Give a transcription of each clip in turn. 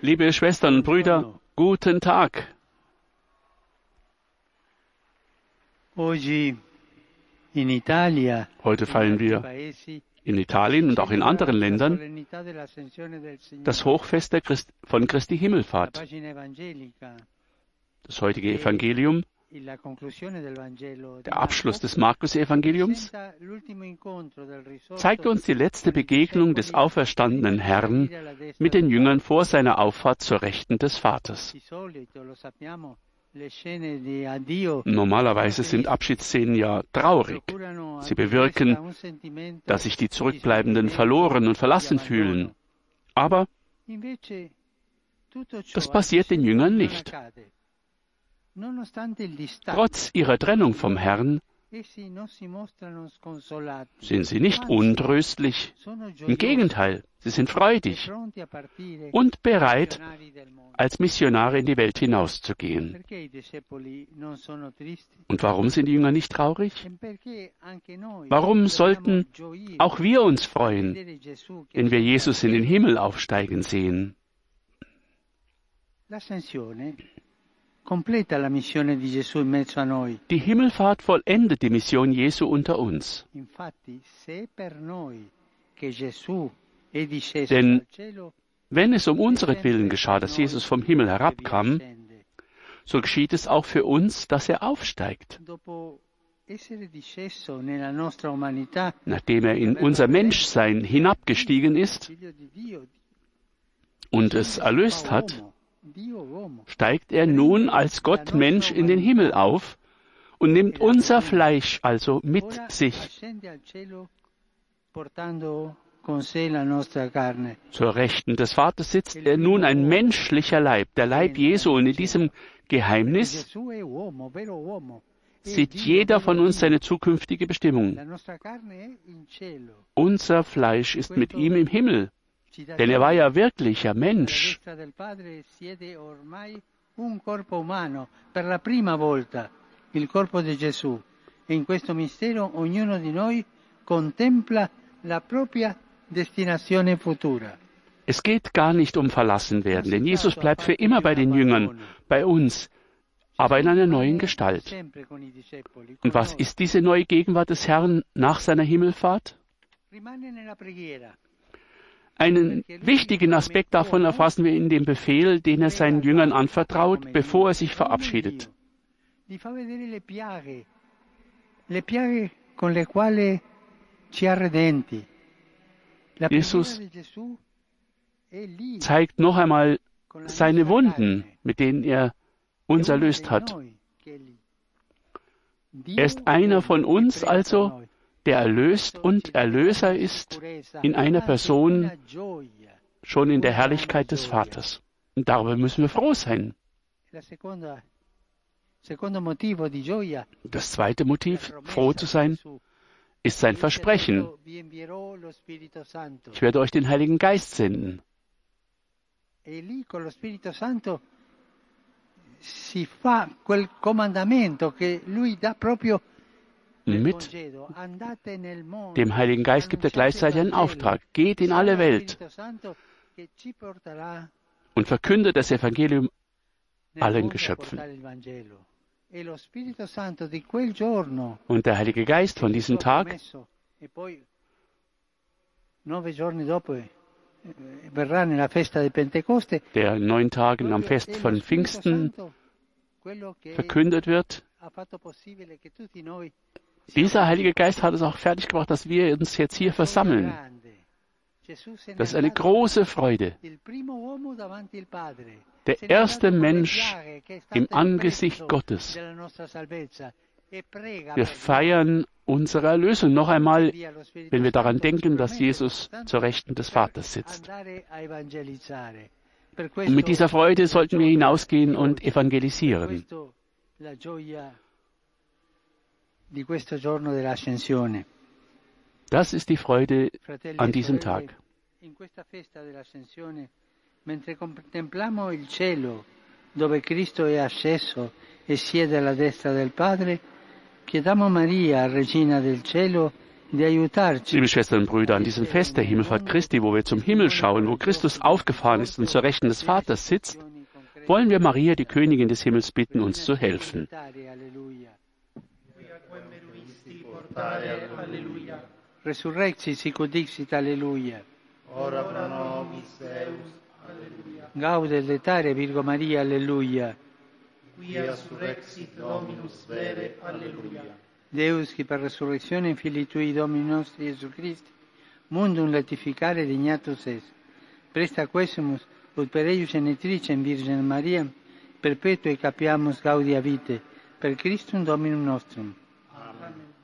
Liebe Schwestern und Brüder, guten Tag. Heute feiern wir in Italien und auch in anderen Ländern das Hochfest Christ von Christi Himmelfahrt. Das heutige Evangelium, der Abschluss des Markus-Evangeliums, zeigt uns die letzte Begegnung des auferstandenen Herrn mit den Jüngern vor seiner Auffahrt zur Rechten des Vaters. Normalerweise sind Abschiedsszenen ja traurig. Sie bewirken, dass sich die di Zurückbleibenden verloren und verlassen fühlen. Aber Das passiert den Jüngern nicht. Trotz ihrer Trennung vom Herrn sind sie nicht untröstlich. Im Gegenteil, sie sind freudig und bereit, als Missionare in die Welt hinauszugehen. Und warum sind die Jünger nicht traurig? Warum sollten Auch wir uns freuen, wenn wir Jesus in den Himmel aufsteigen sehen. Die Himmelfahrt vollendet die Mission Jesu unter uns. Denn Wenn es um unseretwillen geschah, dass Jesus vom Himmel herabkam, so geschieht es auch für uns, dass er aufsteigt. Nachdem er in unser Menschsein hinabgestiegen ist und es erlöst hat, steigt er nun als Gott Mensch in den Himmel auf und nimmt unser Fleisch also mit sich zur Rechten des Vaters sitzt er nun ein menschlicher Leib, der Leib Jesu. Und in diesem Geheimnis sieht jeder von uns seine zukünftige Bestimmung. Unser Fleisch ist mit ihm im Himmel, denn er war ja wirklicher Mensch. E in questo mistero ognuno di noi contempla la propria destinazione futura. Es geht gar nicht um Verlassenwerden, denn Jesus bleibt für immer bei den Jüngern, bei uns, aber in einer neuen Gestalt. Und was ist diese neue Gegenwart des Herrn nach seiner Himmelfahrt? Einen wichtigen Aspekt davon erfassen wir in dem Befehl, den er seinen Jüngern anvertraut, bevor er sich verabschiedet. Jesus Zeigt noch einmal seine Wunden, mit denen er uns erlöst hat. Er ist einer von uns also. Der erlöst und Erlöser ist, in einer Person schon in der Herrlichkeit des Vaters. Und darüber müssen wir froh sein. Das zweite Motiv, froh zu sein, ist sein Versprechen. Ich werde euch den Heiligen Geist senden. E si fa quel comandamento che lui dà proprio Mit dem Heiligen Geist gibt er gleichzeitig einen Auftrag. Geht in alle Welt und verkündet das Evangelium allen Geschöpfen. E Und der Heilige Geist von diesem Tag, e eh, der in neun Tagen am Fest von Pfingsten verkündet wird, dieser Heilige Geist hat es auch fertiggebracht, dass wir uns jetzt hier versammeln. Das ist eine große Freude. Der erste Mensch im Angesicht Gottes. Wir feiern unsere Erlösung noch einmal, wenn wir daran denken, dass Jesus zur Rechten des Vaters sitzt. Und mit dieser Freude sollten wir hinausgehen und evangelisieren. di questo giorno dell'ascensione. Das ist die Freude an e diesem Tag. Dove Cristo è asceso e siede alla destra del Padre, chiediamo a Maria, Regina del cielo, Liebe Schwestern und Brüder, an diesem Fest der Himmelfahrt Christi, wo wir zum Himmel schauen, wo Christus aufgefahren ist und zur Rechten des Vaters sitzt, wollen wir Maria, die Königin des Himmels, bitten, uns zu helfen. Resurrexi sic dixit Alleluia. Ora pro nobis Deus. Alleluia. Gaude letare Virgo Maria. Alleluia. Quia surrexit Dominus vere. Alleluia. Deus qui per resurrezione in Filii Tui Domini nostri Gesù Christi, mundum latificare dignatus es. Presta quesumus ut per eius genetricem Virgen Maria, perpetue capiamus gaudia vite, per Christum Dominum nostrum.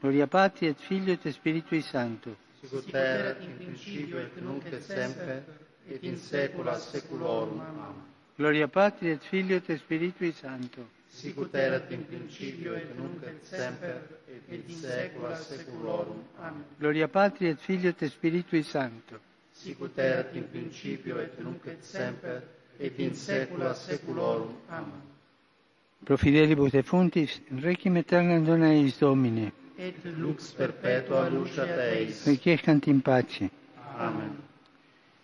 Gloria Patri et Figlio et Spiritui Sancto. Sicut erat in principio et nunc et semper et in saecula saeculorum. Amen. Gloria Patri et Figlio et Spiritui Sancto. Sicut erat in principio et nunc et semper et in saecula saeculorum. Amen. Gloria Patri et Figlio et Spiritui Sancto. Sicut erat in principio et nunc et semper et in saecula saeculorum. Amen. Pro fidelibus defuntis, requiem aeternam dona eis Domine. Et lux perpetua luceat eis. Requiescant in pace. Amen.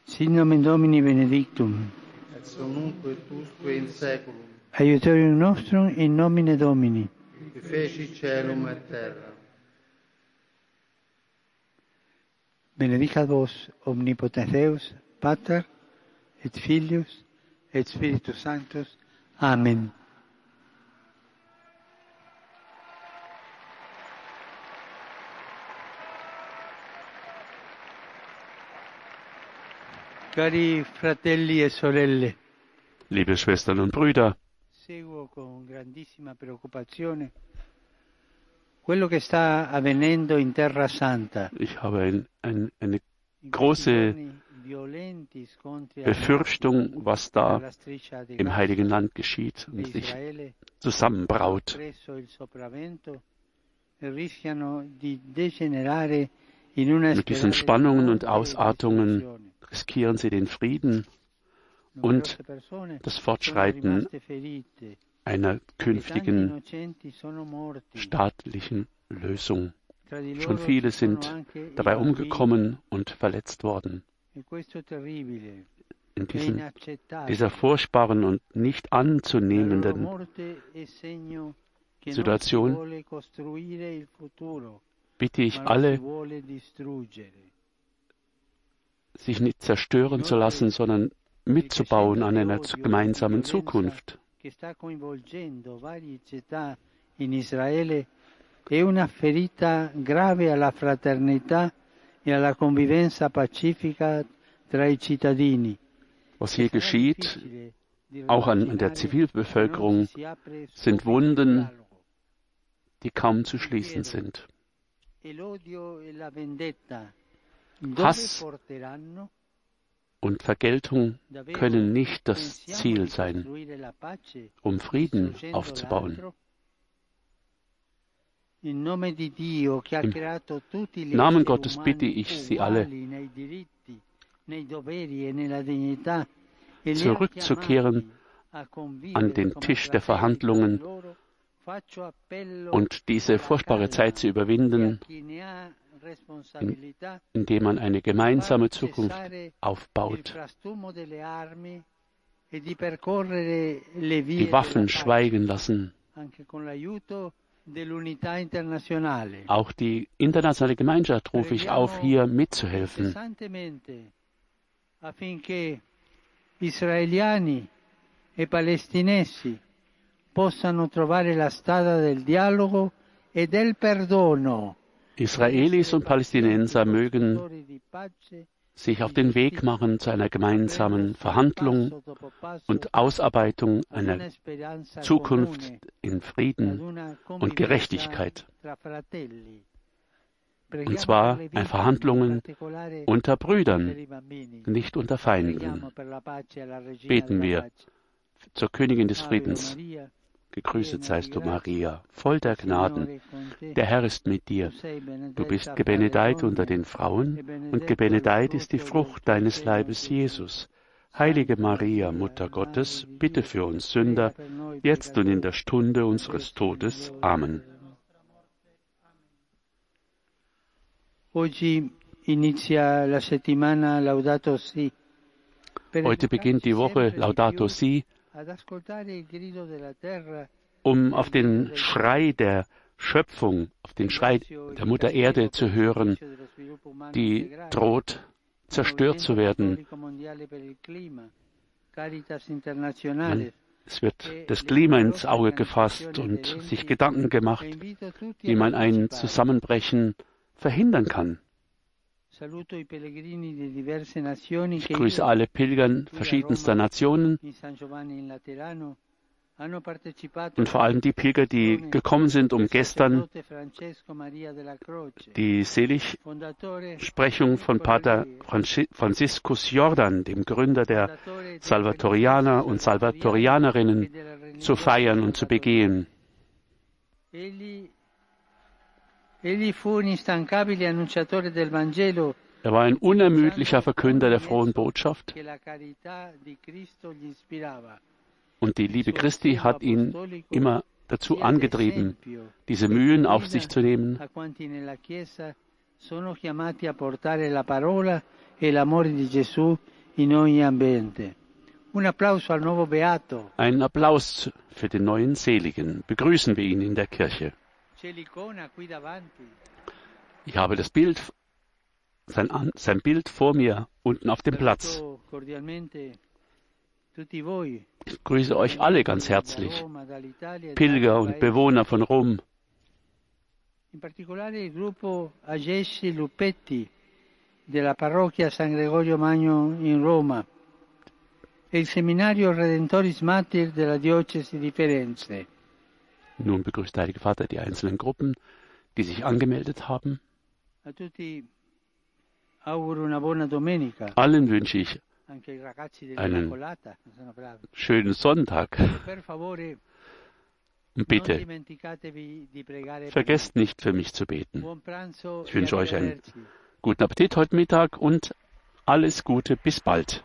Sit nomen Domini benedictum. Et sonunque et usque in saeculum. Aiutorium nostrum in nomine Domini. Qui feci celum et terra. Benedicat vos omnipotens Deus, Pater et Filius et Spiritus Sanctus. Amen. Liebe Schwestern und Brüder, seguo con grandissima preoccupazione quello che sta avvenendo in Terra Santa. ich habe ein, ein, eine In große Befürchtung, was da im Heiligen Land geschieht e und sich zusammenbraut. Mit diesen Spannungen und Ausartungen riskieren sie den Frieden und das Fortschreiten einer künftigen staatlichen Lösung. Schon viele sind dabei umgekommen und verletzt worden. In inaccettabile. dieser furchtbaren und nicht anzunehmenden Situation bitte ich alle, sich nicht zerstören zu lassen, sondern mitzubauen an einer gemeinsamen Zukunft. in Israele è una ferita grave alla fraternità e alla convivenza pacifica tra i cittadini. Was hier geschieht, auch an der Zivilbevölkerung, sind Wunden, die kaum zu schließen sind. Hass und Vergeltung können nicht das Ziel sein, um Frieden aufzubauen. Im Namen Gottes bitte ich Sie alle, zurückzukehren an den Tisch der Verhandlungen und diese furchtbare Zeit zu überwinden, indem man eine gemeinsame Zukunft aufbaut. Die Waffen schweigen lassen. Auch die internationale Gemeinschaft rufe ich auf, hier mitzuhelfen. affinché israeliani e palestinesi possano trovare la strada del dialogo e del perdono. Israelis und Palästinenser mögen sich auf den Weg machen zu einer gemeinsamen Verhandlung und Ausarbeitung einer Zukunft in Frieden und Gerechtigkeit. Und zwar in Verhandlungen unter Brüdern, nicht unter Feinden. Beten wir zur Königin des Friedens. Gegrüßet seist du, Maria, voll der Gnaden. Der Herr ist mit dir. Du bist gebenedeit unter den Frauen, und gebenedeit ist die Frucht deines Leibes, Jesus. Heilige Maria, Mutter Gottes, bitte für uns Sünder, jetzt und in der Stunde unseres Todes. Amen. Heute beginnt die Woche Laudato Si, um auf den Schrei der Schöpfung, auf den Schrei der Mutter Erde zu hören, die droht zerstört zu werden. Es wird das Klima ins Auge gefasst und sich Gedanken gemacht, wie man ein Zusammenbrechen verhindern kann. Ich grüße alle Pilger verschiedenster Nationen. und vor allem die Pilger, die gekommen sind, um gestern die Seligsprechung von Pater Franziskus Jordan, dem Gründer der Salvatorianer und Salvatorianerinnen, zu feiern und zu begehen. Er war ein unermüdlicher Verkünder der frohen Botschaft und die Liebe Christi hat ihn immer dazu angetrieben, diese Mühen auf sich zu nehmen. Ein Applaus für den neuen Seligen. Begrüßen wir ihn in der Kirche. Ich habe das Bild, sein, sein Bild vor mir unten auf dem Platz. Ich grüße euch alle ganz herzlich, Pilger und Bewohner von Rom. In particolare il gruppo Agessi Lupetti della parrocchia San Gregorio Magno in Roma e il seminario Redentoris Matir della diocesi di Firenze. Nun begrüßt der Heilige Vater die einzelnen Gruppen, die sich angemeldet haben. Allen wünsche ich einen schönen Sonntag. Und bitte, vergesst nicht für mich zu beten. Ich wünsche euch einen guten Appetit heute Mittag und alles Gute, bis bald.